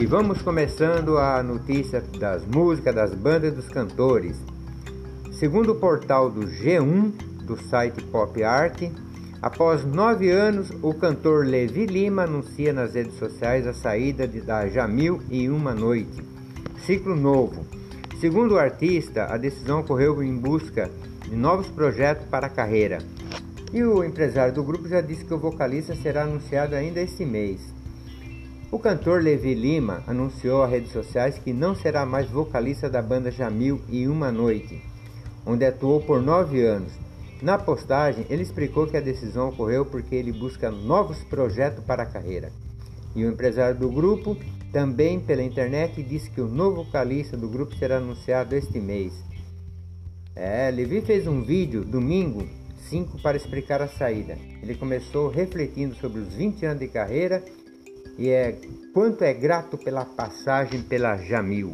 E vamos começando a notícia das músicas, das bandas e dos cantores. Segundo o portal do G1 do site Pop Art, após nove anos, o cantor Levi Lima anuncia nas redes sociais a saída de, da Jamil e Uma Noite. Ciclo novo. Segundo o artista, a decisão ocorreu em busca de novos projetos para a carreira. E o empresário do grupo já disse que o vocalista será anunciado ainda este mês. O cantor Levi Lima anunciou às redes sociais que não será mais vocalista da banda Jamil e Uma Noite, onde atuou por nove anos. Na postagem, ele explicou que a decisão ocorreu porque ele busca novos projetos para a carreira. E o empresário do grupo, também pela internet, disse que o novo vocalista do grupo será anunciado este mês. É, Levi fez um vídeo domingo 5 para explicar a saída. Ele começou refletindo sobre os 20 anos de carreira e é quanto é grato pela passagem pela Jamil.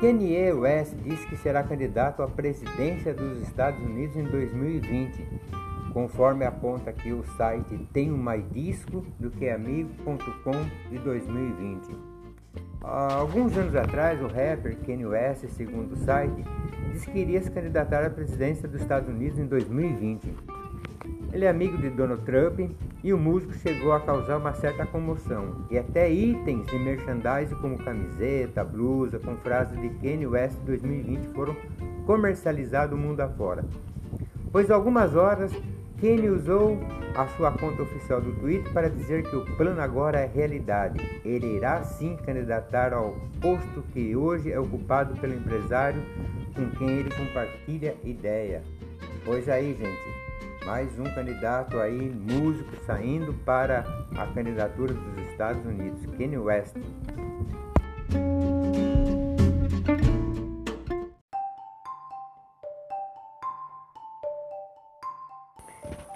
Kanye West disse que será candidato à presidência dos Estados Unidos em 2020 conforme aponta aqui o site Tenho Mais Disco do que Amigo.com de 2020. Há alguns anos atrás, o rapper Kanye West, segundo o site, disse que iria se candidatar à presidência dos Estados Unidos em 2020. Ele é amigo de Donald Trump e o músico chegou a causar uma certa comoção, e até itens de merchandising como camiseta, blusa com frases de Kanye West 2020 foram comercializados mundo afora. Pois algumas horas Kenny usou a sua conta oficial do Twitter para dizer que o plano agora é realidade. Ele irá sim candidatar ao posto que hoje é ocupado pelo empresário com quem ele compartilha ideia. Pois aí, gente, mais um candidato aí, músico, saindo para a candidatura dos Estados Unidos, Kanye West.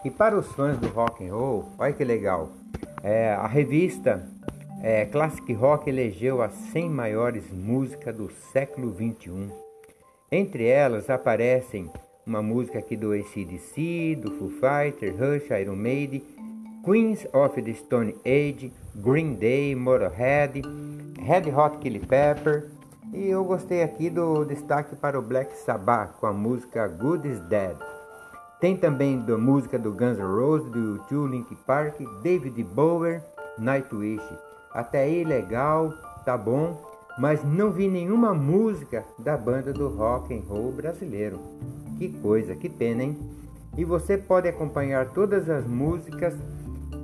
E para os fãs do rock and roll, olha que legal, é, a revista é, Classic Rock elegeu as 100 maiores músicas do século 21. Entre elas aparecem uma música aqui do ACDC, do Foo Fighters, Rush, Iron Maiden, Queens of the Stone Age, Green Day, Motorhead, Red Hot Chili Pepper, e eu gostei aqui do destaque para o Black Sabbath com a música Good is Dead. Tem também da música do Guns N' Roses, do U2, Link Park, David Bowie, Nightwish. Até aí legal, tá bom, mas não vi nenhuma música da banda do rock and roll brasileiro. Que coisa, que pena, hein? E você pode acompanhar todas as músicas.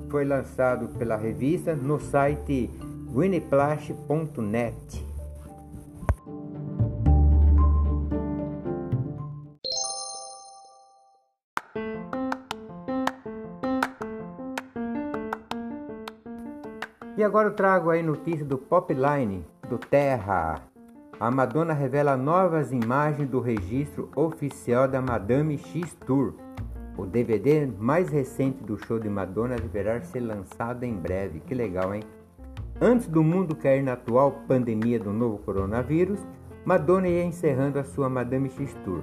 Foi lançado pela revista no site winneplash.net. E agora eu trago aí notícia do Popline, do Terra. A Madonna revela novas imagens do registro oficial da Madame X Tour. O DVD mais recente do show de Madonna deverá ser lançado em breve. Que legal, hein? Antes do mundo cair na atual pandemia do novo coronavírus, Madonna ia encerrando a sua Madame X Tour,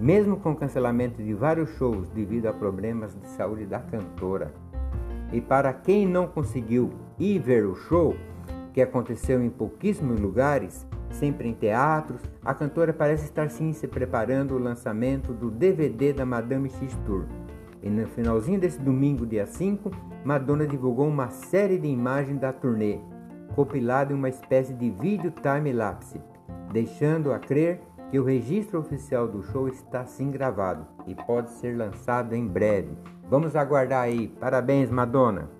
mesmo com cancelamento de vários shows devido a problemas de saúde da cantora. E para quem não conseguiu ir ver o show, que aconteceu em pouquíssimos lugares, sempre em teatros, a cantora parece estar sim se preparando o lançamento do DVD da Madame X Tour. E no finalzinho desse domingo, dia 5, Madonna divulgou uma série de imagens da turnê, compilada em uma espécie de vídeo time-lapse, deixando a crer que o registro oficial do show está sim gravado e pode ser lançado em breve. Vamos aguardar aí. Parabéns, Madonna.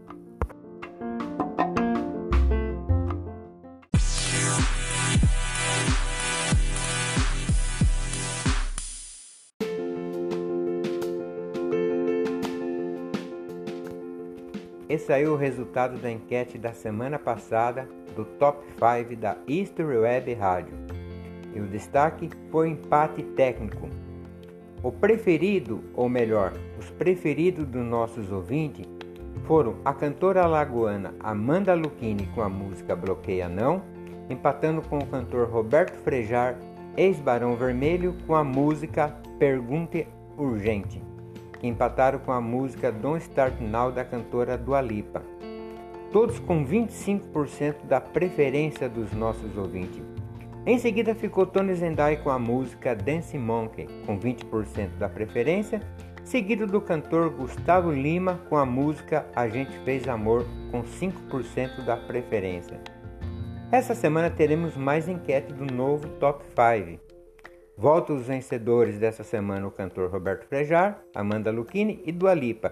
Esse aí é o resultado da enquete da semana passada do Top 5 da History Web Rádio. E o destaque foi o empate técnico o preferido, ou melhor, os preferidos dos nossos ouvintes foram a cantora alagoana Amanda Lucchini com a música Bloqueia Não empatando com o cantor Roberto Frejar, ex-Barão Vermelho, com a música Pergunte Urgente, que empataram com a música Don't Start Now da cantora Dua Lipa. Todos com 25% da preferência dos nossos ouvintes. Em seguida ficou Tony Zendai com a música Dance Monkey, com 20% da preferência, seguido do cantor Gustavo Lima com a música A Gente Fez Amor, com 5% da preferência. Essa semana teremos mais enquete do novo Top 5. Volta os vencedores dessa semana o cantor Roberto Frejar, Amanda Lucchini e Dua Lipa.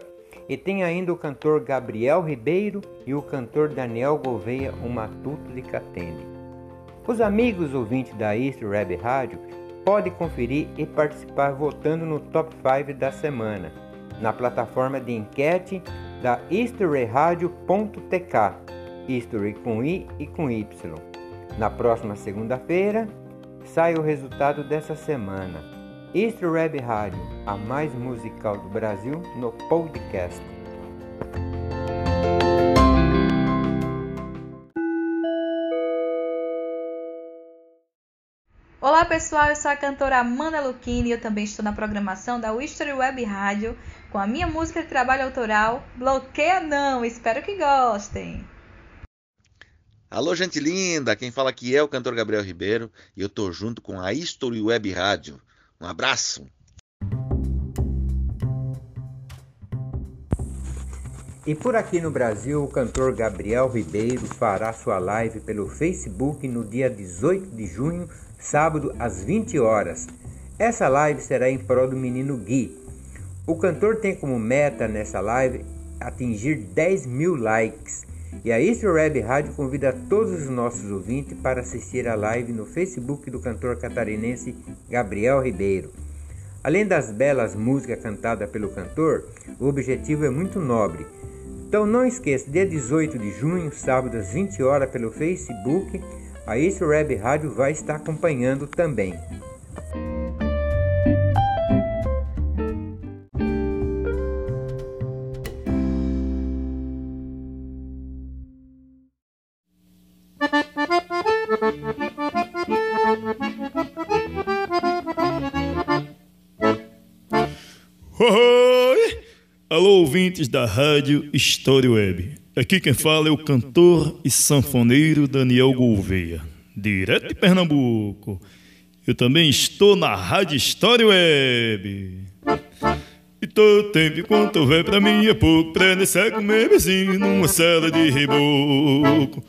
E tem ainda o cantor Gabriel Ribeiro e o cantor Daniel Gouveia, o Matuto de Catende. Os amigos ouvintes da East Web Rádio podem conferir e participar votando no Top 5 da semana, na plataforma de enquete da historyradio.tk, history com I e com Y. Na próxima segunda-feira, sai o resultado dessa semana. Easter Web Rádio, a mais musical do Brasil, no podcast. Olá pessoal, eu sou a cantora Amanda Lucchini e eu também estou na programação da History Web Rádio com a minha música de trabalho autoral Bloqueia Não, espero que gostem! Alô gente linda, quem fala aqui é o cantor Gabriel Ribeiro e eu tô junto com a History Web Rádio. Um abraço! E por aqui no Brasil, o cantor Gabriel Ribeiro fará sua live pelo Facebook no dia 18 de junho sábado às 20 horas. Essa live será em prol do menino Gui. O cantor tem como meta nessa live atingir 10 mil likes. E a Easter Web Rádio convida todos os nossos ouvintes para assistir a live no Facebook do cantor catarinense Gabriel Ribeiro. Além das belas músicas cantadas pelo cantor, o objetivo é muito nobre. Então não esqueça, dia 18 de junho, sábado às 20 horas, pelo Facebook, a East Web Rádio vai estar acompanhando também. Oi! Alô, ouvintes da Rádio Story Web. Aqui quem fala é o cantor e sanfoneiro Daniel Gouveia, direto de Pernambuco. Eu também estou na Rádio História Web. E todo tempo enquanto houver pra mim é pouco, pra comer vizinho numa cela de reboco.